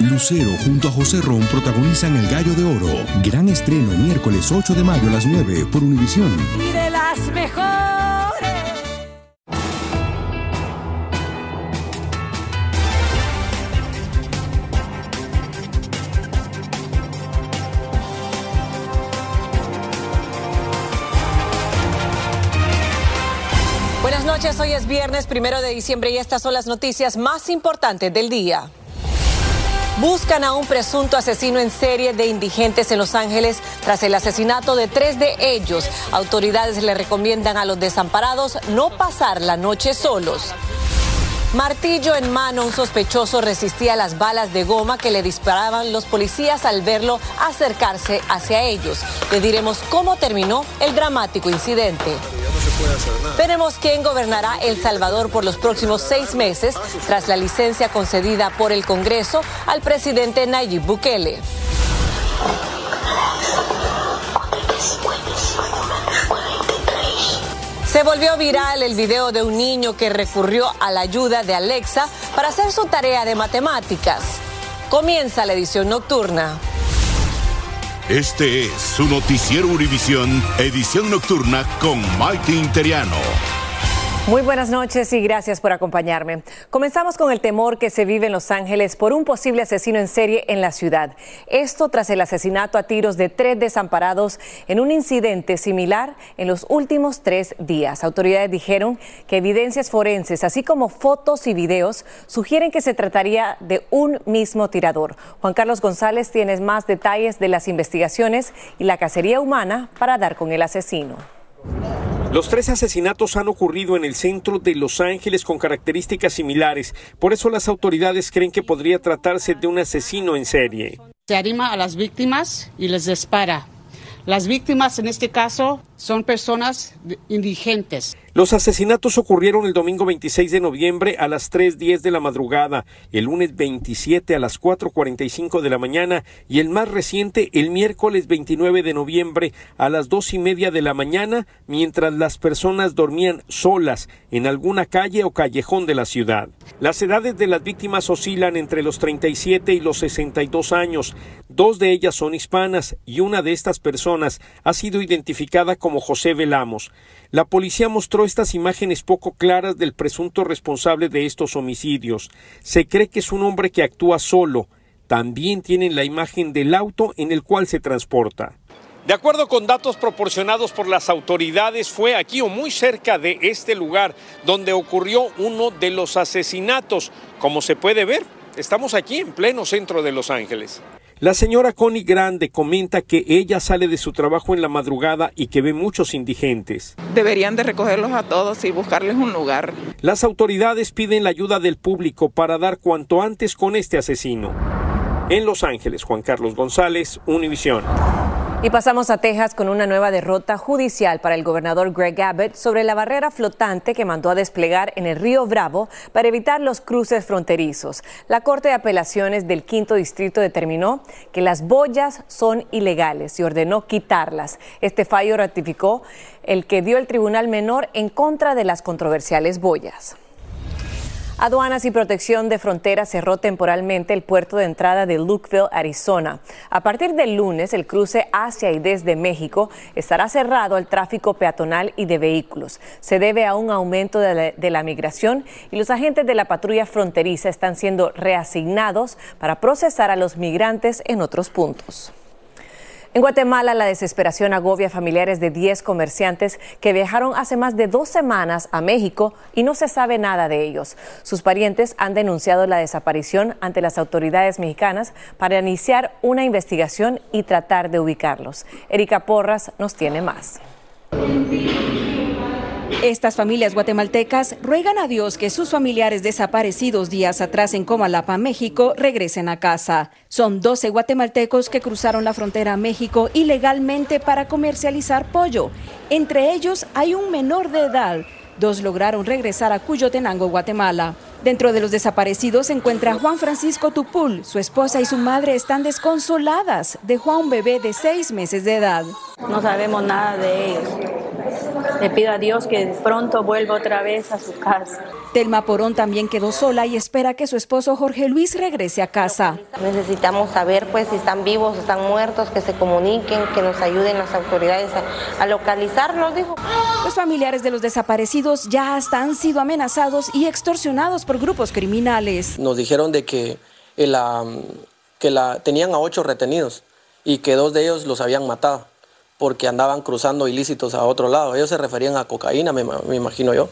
Lucero junto a José Ron protagonizan El Gallo de Oro. Gran estreno miércoles 8 de mayo a las 9 por Univisión. Y de las mejores. Buenas noches, hoy es viernes primero de diciembre y estas son las noticias más importantes del día. Buscan a un presunto asesino en serie de indigentes en Los Ángeles tras el asesinato de tres de ellos. Autoridades le recomiendan a los desamparados no pasar la noche solos. Martillo en mano, un sospechoso resistía las balas de goma que le disparaban los policías al verlo acercarse hacia ellos. Le diremos cómo terminó el dramático incidente. Veremos quién gobernará El Salvador por los próximos seis meses tras la licencia concedida por el Congreso al presidente Nayib Bukele. Se volvió viral el video de un niño que recurrió a la ayuda de Alexa para hacer su tarea de matemáticas. Comienza la edición nocturna. Este es su noticiero Univisión, edición nocturna con Maite Interiano. Muy buenas noches y gracias por acompañarme. Comenzamos con el temor que se vive en Los Ángeles por un posible asesino en serie en la ciudad. Esto tras el asesinato a tiros de tres desamparados en un incidente similar en los últimos tres días. Autoridades dijeron que evidencias forenses, así como fotos y videos, sugieren que se trataría de un mismo tirador. Juan Carlos González tiene más detalles de las investigaciones y la cacería humana para dar con el asesino. Los tres asesinatos han ocurrido en el centro de Los Ángeles con características similares. Por eso las autoridades creen que podría tratarse de un asesino en serie. Se anima a las víctimas y les dispara. Las víctimas en este caso son personas indigentes. Los asesinatos ocurrieron el domingo 26 de noviembre a las 3.10 de la madrugada, el lunes 27 a las 4.45 de la mañana y el más reciente el miércoles 29 de noviembre a las dos y media de la mañana mientras las personas dormían solas en alguna calle o callejón de la ciudad. Las edades de las víctimas oscilan entre los 37 y los 62 años. Dos de ellas son hispanas y una de estas personas ha sido identificada como José Velamos. La policía mostró estas imágenes poco claras del presunto responsable de estos homicidios. Se cree que es un hombre que actúa solo. También tienen la imagen del auto en el cual se transporta. De acuerdo con datos proporcionados por las autoridades, fue aquí o muy cerca de este lugar donde ocurrió uno de los asesinatos. Como se puede ver, estamos aquí en pleno centro de Los Ángeles. La señora Connie Grande comenta que ella sale de su trabajo en la madrugada y que ve muchos indigentes. Deberían de recogerlos a todos y buscarles un lugar. Las autoridades piden la ayuda del público para dar cuanto antes con este asesino. En Los Ángeles, Juan Carlos González, Univisión. Y pasamos a Texas con una nueva derrota judicial para el gobernador Greg Abbott sobre la barrera flotante que mandó a desplegar en el río Bravo para evitar los cruces fronterizos. La Corte de Apelaciones del Quinto Distrito determinó que las boyas son ilegales y ordenó quitarlas. Este fallo ratificó el que dio el Tribunal Menor en contra de las controversiales boyas. Aduanas y Protección de Fronteras cerró temporalmente el puerto de entrada de Lukeville, Arizona. A partir del lunes, el cruce hacia y desde México estará cerrado al tráfico peatonal y de vehículos. Se debe a un aumento de la, de la migración y los agentes de la patrulla fronteriza están siendo reasignados para procesar a los migrantes en otros puntos. En Guatemala, la desesperación agobia familiares de 10 comerciantes que viajaron hace más de dos semanas a México y no se sabe nada de ellos. Sus parientes han denunciado la desaparición ante las autoridades mexicanas para iniciar una investigación y tratar de ubicarlos. Erika Porras nos tiene más. Estas familias guatemaltecas ruegan a Dios que sus familiares desaparecidos días atrás en Comalapa, México, regresen a casa. Son 12 guatemaltecos que cruzaron la frontera a México ilegalmente para comercializar pollo. Entre ellos hay un menor de edad. Dos lograron regresar a Cuyotenango, Guatemala. Dentro de los desaparecidos se encuentra Juan Francisco Tupul. Su esposa y su madre están desconsoladas. Dejó a un bebé de seis meses de edad. No sabemos nada de ellos. le pido a Dios que pronto vuelva otra vez a su casa. Telma Porón también quedó sola y espera que su esposo Jorge Luis regrese a casa. Necesitamos saber pues si están vivos, están muertos, que se comuniquen, que nos ayuden las autoridades a, a localizarlos, dijo. Los familiares de los desaparecidos ya hasta han sido amenazados y extorsionados por grupos criminales. Nos dijeron de que, la, que la, tenían a ocho retenidos y que dos de ellos los habían matado porque andaban cruzando ilícitos a otro lado. Ellos se referían a cocaína, me, me imagino yo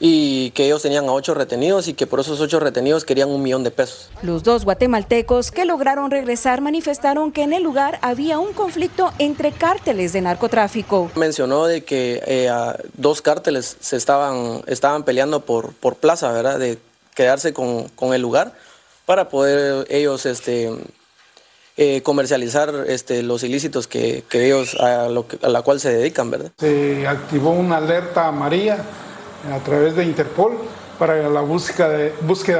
y que ellos tenían a ocho retenidos y que por esos ocho retenidos querían un millón de pesos. Los dos guatemaltecos que lograron regresar manifestaron que en el lugar había un conflicto entre cárteles de narcotráfico. Mencionó de que eh, dos cárteles se estaban, estaban peleando por, por plaza, ¿verdad? De quedarse con, con el lugar para poder ellos este, eh, comercializar este, los ilícitos que, que ellos a, lo a la cual se dedican, ¿verdad? Se activó una alerta amarilla a través de Interpol para la búsqueda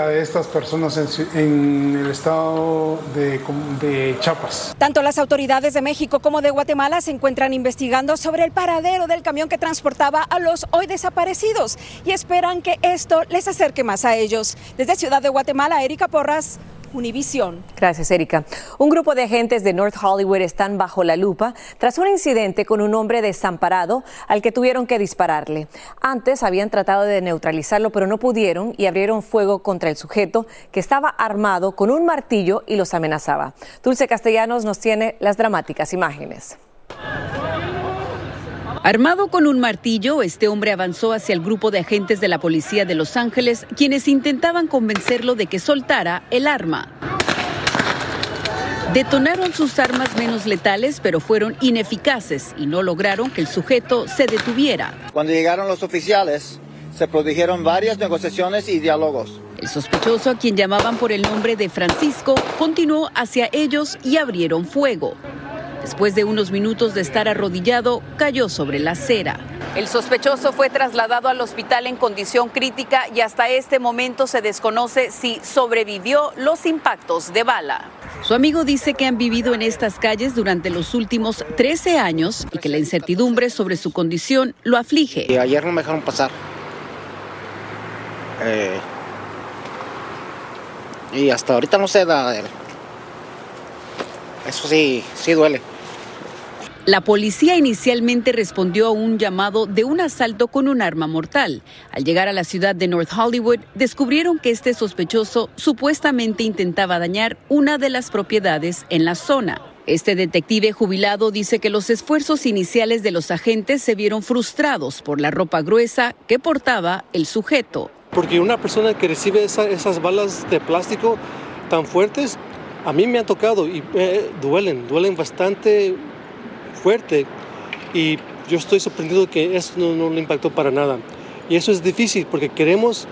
de, estas personas en, el estado de, de, Chiapas. Tanto las autoridades de México como de Guatemala se encuentran investigando sobre el paradero del camión que transportaba a los hoy desaparecidos y esperan que esto les acerque más a ellos. Desde Ciudad de Guatemala, Erika Porras, Univisión. Gracias, Erika. Un grupo de agentes de North Hollywood están bajo la lupa tras un incidente con un hombre desamparado al que tuvieron que dispararle. Antes habían tratado de neutralizarlo, pero no pudieron y abrieron fuego contra el sujeto que estaba armado con un martillo y los amenazaba. Dulce Castellanos nos tiene las dramáticas imágenes. Armado con un martillo, este hombre avanzó hacia el grupo de agentes de la policía de Los Ángeles, quienes intentaban convencerlo de que soltara el arma. Detonaron sus armas menos letales, pero fueron ineficaces y no lograron que el sujeto se detuviera. Cuando llegaron los oficiales, se produjeron varias negociaciones y diálogos. El sospechoso, a quien llamaban por el nombre de Francisco, continuó hacia ellos y abrieron fuego. Después de unos minutos de estar arrodillado, cayó sobre la acera. El sospechoso fue trasladado al hospital en condición crítica y hasta este momento se desconoce si sobrevivió los impactos de bala. Su amigo dice que han vivido en estas calles durante los últimos 13 años y que la incertidumbre sobre su condición lo aflige. Y ayer no me dejaron pasar. Eh, y hasta ahorita no de él. Eso sí, sí duele. La policía inicialmente respondió a un llamado de un asalto con un arma mortal. Al llegar a la ciudad de North Hollywood, descubrieron que este sospechoso supuestamente intentaba dañar una de las propiedades en la zona. Este detective jubilado dice que los esfuerzos iniciales de los agentes se vieron frustrados por la ropa gruesa que portaba el sujeto. Porque una persona que recibe esas balas de plástico tan fuertes, a mí me han tocado y eh, duelen, duelen bastante fuerte y yo estoy sorprendido que eso no, le impactó para nada. Y eso es difícil porque queremos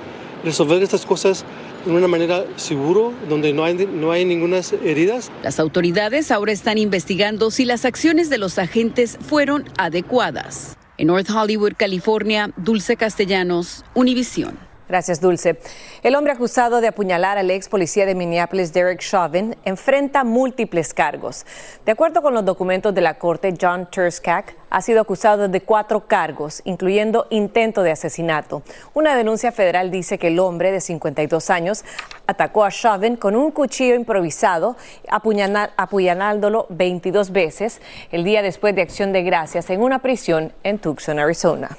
resolver estas cosas de una manera seguro, donde no hay, no hay ninguna heridas. Las autoridades ahora están investigando si las acciones de los agentes fueron adecuadas. En North Hollywood, California, Dulce Castellanos, Univisión. Gracias, Dulce. El hombre acusado de apuñalar al ex policía de Minneapolis, Derek Chauvin, enfrenta múltiples cargos. De acuerdo con los documentos de la corte, John Turskak ha sido acusado de cuatro cargos, incluyendo intento de asesinato. Una denuncia federal dice que el hombre de 52 años atacó a Chauvin con un cuchillo improvisado, apuñalándolo 22 veces el día después de Acción de Gracias en una prisión en Tucson, Arizona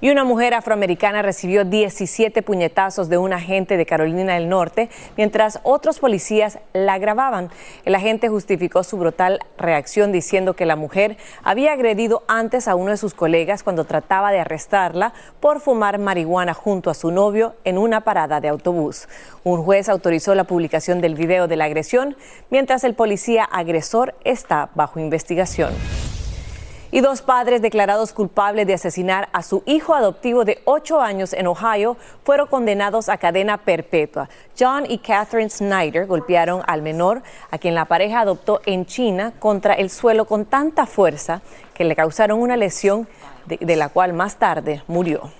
y una mujer afroamericana recibió 17 puñetazos de un agente de Carolina del Norte mientras otros policías la grababan. El agente justificó su brutal reacción diciendo que la mujer había agredido antes a uno de sus colegas cuando trataba de arrestarla por fumar marihuana junto a su novio en una parada de autobús. Un juez autorizó la publicación del video de la agresión mientras el policía agresor está bajo investigación y dos padres declarados culpables de asesinar a su hijo adoptivo de ocho años en Ohio fueron condenados a cadena perpetua. John y Catherine Snyder golpearon al menor, a quien la pareja adoptó en China, contra el suelo con tanta fuerza que le causaron una lesión de la cual más tarde murió.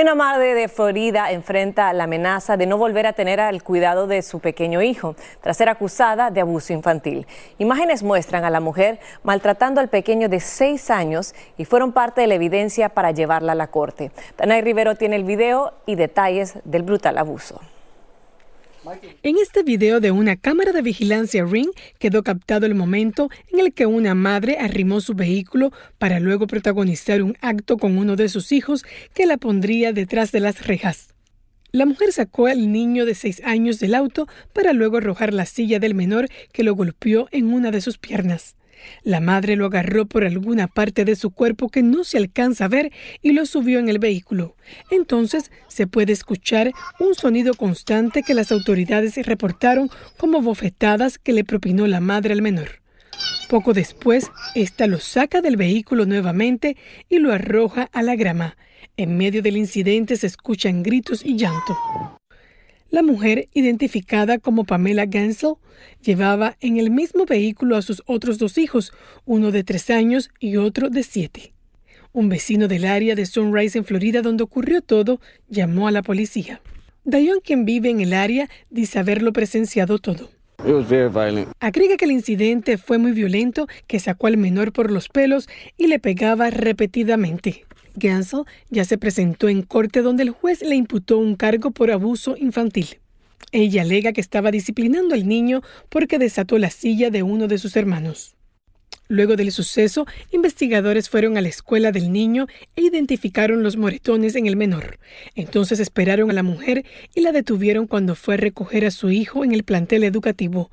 Una madre de Florida enfrenta la amenaza de no volver a tener al cuidado de su pequeño hijo tras ser acusada de abuso infantil. Imágenes muestran a la mujer maltratando al pequeño de seis años y fueron parte de la evidencia para llevarla a la corte. Tanay Rivero tiene el video y detalles del brutal abuso. En este video de una cámara de vigilancia Ring quedó captado el momento en el que una madre arrimó su vehículo para luego protagonizar un acto con uno de sus hijos que la pondría detrás de las rejas. La mujer sacó al niño de seis años del auto para luego arrojar la silla del menor que lo golpeó en una de sus piernas. La madre lo agarró por alguna parte de su cuerpo que no se alcanza a ver y lo subió en el vehículo. Entonces se puede escuchar un sonido constante que las autoridades reportaron como bofetadas que le propinó la madre al menor. Poco después, ésta lo saca del vehículo nuevamente y lo arroja a la grama. En medio del incidente se escuchan gritos y llanto. La mujer, identificada como Pamela Gansel, llevaba en el mismo vehículo a sus otros dos hijos, uno de tres años y otro de siete. Un vecino del área de Sunrise en Florida donde ocurrió todo llamó a la policía. Dion, quien vive en el área, dice haberlo presenciado todo. Agrega que el incidente fue muy violento, que sacó al menor por los pelos y le pegaba repetidamente. Gansel ya se presentó en corte donde el juez le imputó un cargo por abuso infantil. Ella alega que estaba disciplinando al niño porque desató la silla de uno de sus hermanos. Luego del suceso, investigadores fueron a la escuela del niño e identificaron los moretones en el menor. Entonces esperaron a la mujer y la detuvieron cuando fue a recoger a su hijo en el plantel educativo.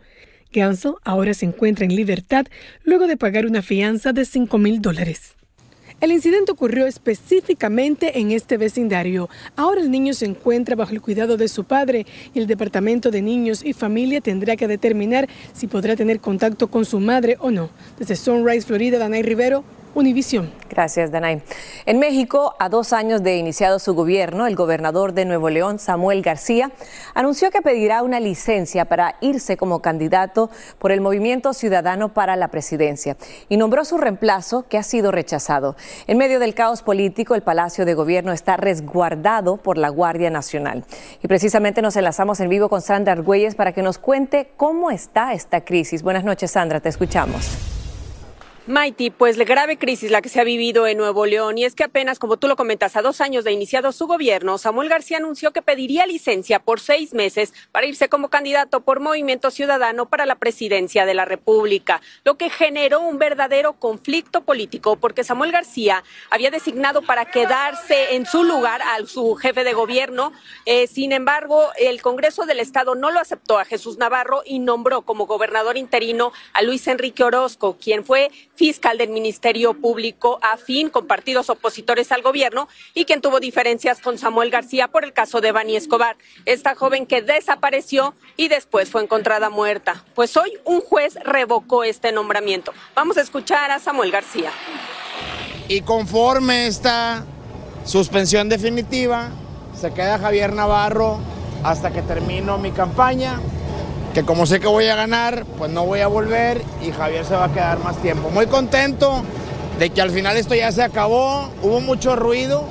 Gansel ahora se encuentra en libertad luego de pagar una fianza de 5 mil dólares. El incidente ocurrió específicamente en este vecindario. Ahora el niño se encuentra bajo el cuidado de su padre y el Departamento de Niños y Familia tendrá que determinar si podrá tener contacto con su madre o no. Desde Sunrise, Florida, Danay Rivero, Univisión. Gracias, Danay. En México, a dos años de iniciado su gobierno, el gobernador de Nuevo León, Samuel García, anunció que pedirá una licencia para irse como candidato por el Movimiento Ciudadano para la Presidencia y nombró su reemplazo, que ha sido rechazado. En medio del caos político, el Palacio de Gobierno está resguardado por la Guardia Nacional. Y precisamente nos enlazamos en vivo con Sandra Argüelles para que nos cuente cómo está esta crisis. Buenas noches, Sandra, te escuchamos. Maiti, pues la grave crisis la que se ha vivido en Nuevo León y es que apenas, como tú lo comentas, a dos años de iniciado su gobierno, Samuel García anunció que pediría licencia por seis meses para irse como candidato por Movimiento Ciudadano para la presidencia de la República, lo que generó un verdadero conflicto político porque Samuel García había designado para quedarse en su lugar a su jefe de gobierno. Eh, sin embargo, el Congreso del Estado no lo aceptó a Jesús Navarro y nombró como gobernador interino a Luis Enrique Orozco, quien fue fiscal del Ministerio Público afín con partidos opositores al gobierno y quien tuvo diferencias con Samuel García por el caso de Bani Escobar, esta joven que desapareció y después fue encontrada muerta. Pues hoy un juez revocó este nombramiento. Vamos a escuchar a Samuel García. Y conforme esta suspensión definitiva, se queda Javier Navarro hasta que termino mi campaña que como sé que voy a ganar, pues no voy a volver y Javier se va a quedar más tiempo. Muy contento de que al final esto ya se acabó, hubo mucho ruido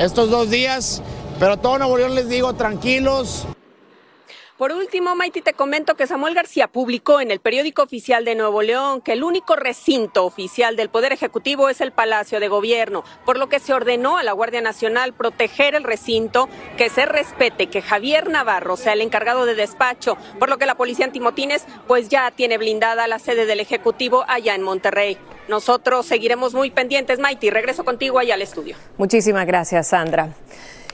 estos dos días, pero todo Nuevo León les digo, tranquilos, por último, Maiti, te comento que Samuel García publicó en el periódico oficial de Nuevo León que el único recinto oficial del Poder Ejecutivo es el Palacio de Gobierno, por lo que se ordenó a la Guardia Nacional proteger el recinto, que se respete, que Javier Navarro sea el encargado de despacho, por lo que la Policía Antimotines pues ya tiene blindada la sede del Ejecutivo allá en Monterrey. Nosotros seguiremos muy pendientes, Maiti. Regreso contigo allá al estudio. Muchísimas gracias, Sandra.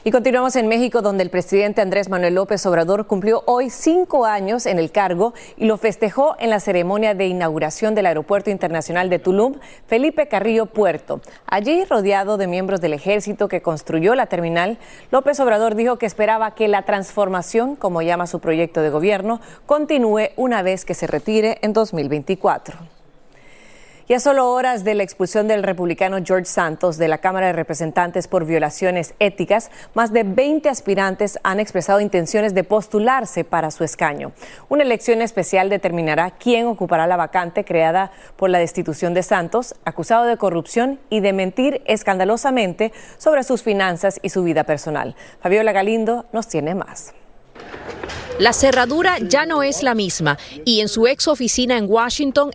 Y continuamos en México, donde el presidente Andrés Manuel López Obrador cumplió hoy cinco años en el cargo y lo festejó en la ceremonia de inauguración del Aeropuerto Internacional de Tulum, Felipe Carrillo Puerto. Allí, rodeado de miembros del ejército que construyó la terminal, López Obrador dijo que esperaba que la transformación, como llama su proyecto de gobierno, continúe una vez que se retire en 2024. Y a solo horas de la expulsión del republicano George Santos de la Cámara de Representantes por violaciones éticas, más de 20 aspirantes han expresado intenciones de postularse para su escaño. Una elección especial determinará quién ocupará la vacante creada por la destitución de Santos, acusado de corrupción y de mentir escandalosamente sobre sus finanzas y su vida personal. Fabiola Galindo nos tiene más. La cerradura ya no es la misma y en su ex oficina en Washington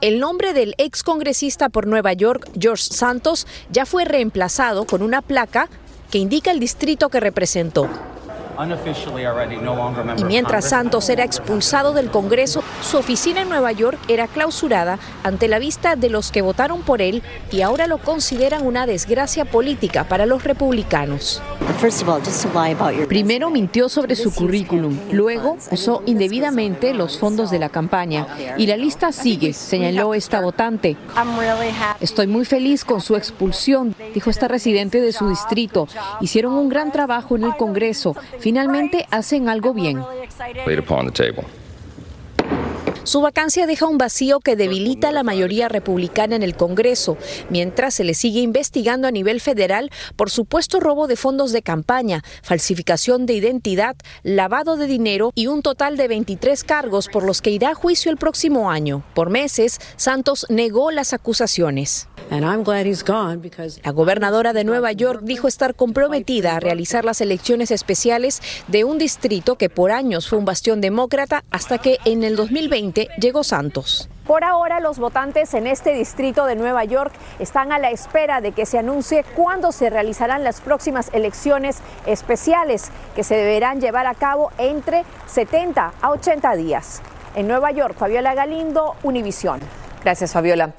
el nombre del ex congresista por Nueva York, George Santos, ya fue reemplazado con una placa que indica el distrito que representó. Y mientras Santos era expulsado del Congreso, su oficina en Nueva York era clausurada ante la vista de los que votaron por él y ahora lo consideran una desgracia política para los republicanos. Primero mintió sobre su currículum, luego usó indebidamente los fondos de la campaña y la lista sigue, señaló esta votante. Estoy muy feliz con su expulsión, dijo esta residente de su distrito. Hicieron un gran trabajo en el Congreso finalmente hacen algo bien. Su vacancia deja un vacío que debilita la mayoría republicana en el Congreso, mientras se le sigue investigando a nivel federal por supuesto robo de fondos de campaña, falsificación de identidad, lavado de dinero y un total de 23 cargos por los que irá a juicio el próximo año. Por meses, Santos negó las acusaciones. La gobernadora de Nueva York dijo estar comprometida a realizar las elecciones especiales de un distrito que por años fue un bastión demócrata hasta que en el 2020 llegó Santos. Por ahora, los votantes en este distrito de Nueva York están a la espera de que se anuncie cuándo se realizarán las próximas elecciones especiales que se deberán llevar a cabo entre 70 a 80 días. En Nueva York, Fabiola Galindo, Univisión. Gracias, Fabiola.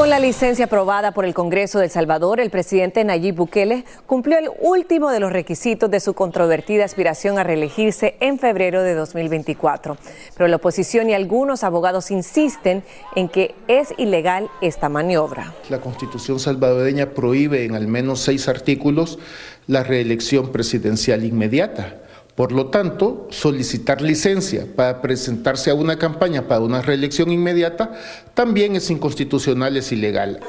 Con la licencia aprobada por el Congreso de Salvador, el presidente Nayib Bukele cumplió el último de los requisitos de su controvertida aspiración a reelegirse en febrero de 2024. Pero la oposición y algunos abogados insisten en que es ilegal esta maniobra. La constitución salvadoreña prohíbe en al menos seis artículos la reelección presidencial inmediata. Por lo tanto, solicitar licencia para presentarse a una campaña para una reelección inmediata también es inconstitucional, es ilegal.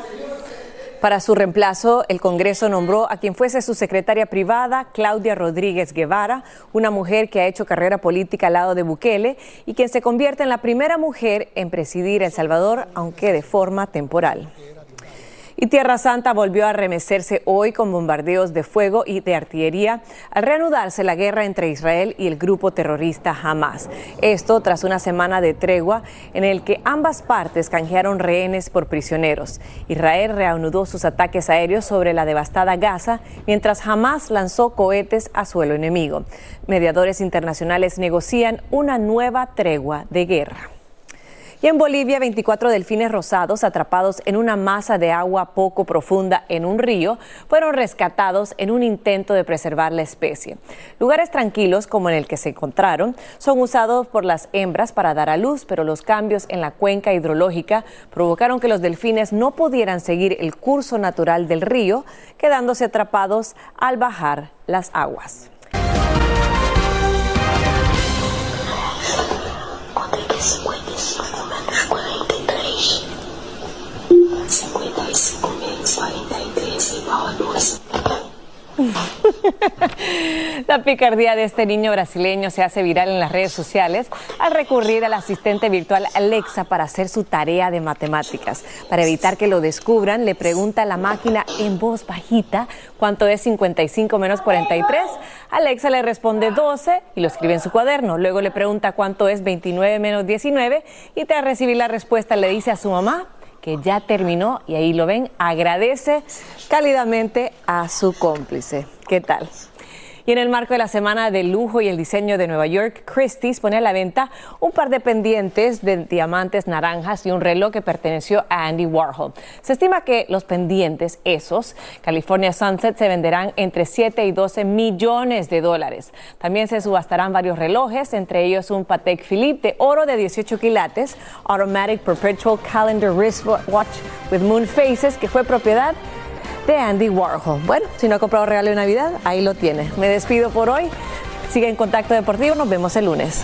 Para su reemplazo, el Congreso nombró a quien fuese su secretaria privada, Claudia Rodríguez Guevara, una mujer que ha hecho carrera política al lado de Bukele y quien se convierte en la primera mujer en presidir El Salvador, aunque de forma temporal. Y Tierra Santa volvió a remecerse hoy con bombardeos de fuego y de artillería al reanudarse la guerra entre Israel y el grupo terrorista Hamas. Esto tras una semana de tregua en el que ambas partes canjearon rehenes por prisioneros. Israel reanudó sus ataques aéreos sobre la devastada Gaza, mientras Hamas lanzó cohetes a suelo enemigo. Mediadores internacionales negocian una nueva tregua de guerra. Y en Bolivia, 24 delfines rosados atrapados en una masa de agua poco profunda en un río fueron rescatados en un intento de preservar la especie. Lugares tranquilos como en el que se encontraron son usados por las hembras para dar a luz, pero los cambios en la cuenca hidrológica provocaron que los delfines no pudieran seguir el curso natural del río, quedándose atrapados al bajar las aguas. La picardía de este niño brasileño se hace viral en las redes sociales al recurrir al asistente virtual Alexa para hacer su tarea de matemáticas. Para evitar que lo descubran, le pregunta a la máquina en voz bajita cuánto es 55 menos 43. Alexa le responde 12 y lo escribe en su cuaderno. Luego le pregunta cuánto es 29 menos 19 y tras recibir la respuesta le dice a su mamá que ya terminó y ahí lo ven, agradece cálidamente a su cómplice. ¿Qué tal? Y en el marco de la Semana del Lujo y el Diseño de Nueva York, Christie's pone a la venta un par de pendientes de diamantes naranjas y un reloj que perteneció a Andy Warhol. Se estima que los pendientes, esos, California Sunset, se venderán entre 7 y 12 millones de dólares. También se subastarán varios relojes, entre ellos un Patek Philippe de oro de 18 quilates, Automatic Perpetual Calendar Wristwatch with Moon Faces, que fue propiedad de Andy Warhol. Bueno, si no ha comprado regalo de Navidad, ahí lo tiene. Me despido por hoy. Sigue en Contacto Deportivo, nos vemos el lunes.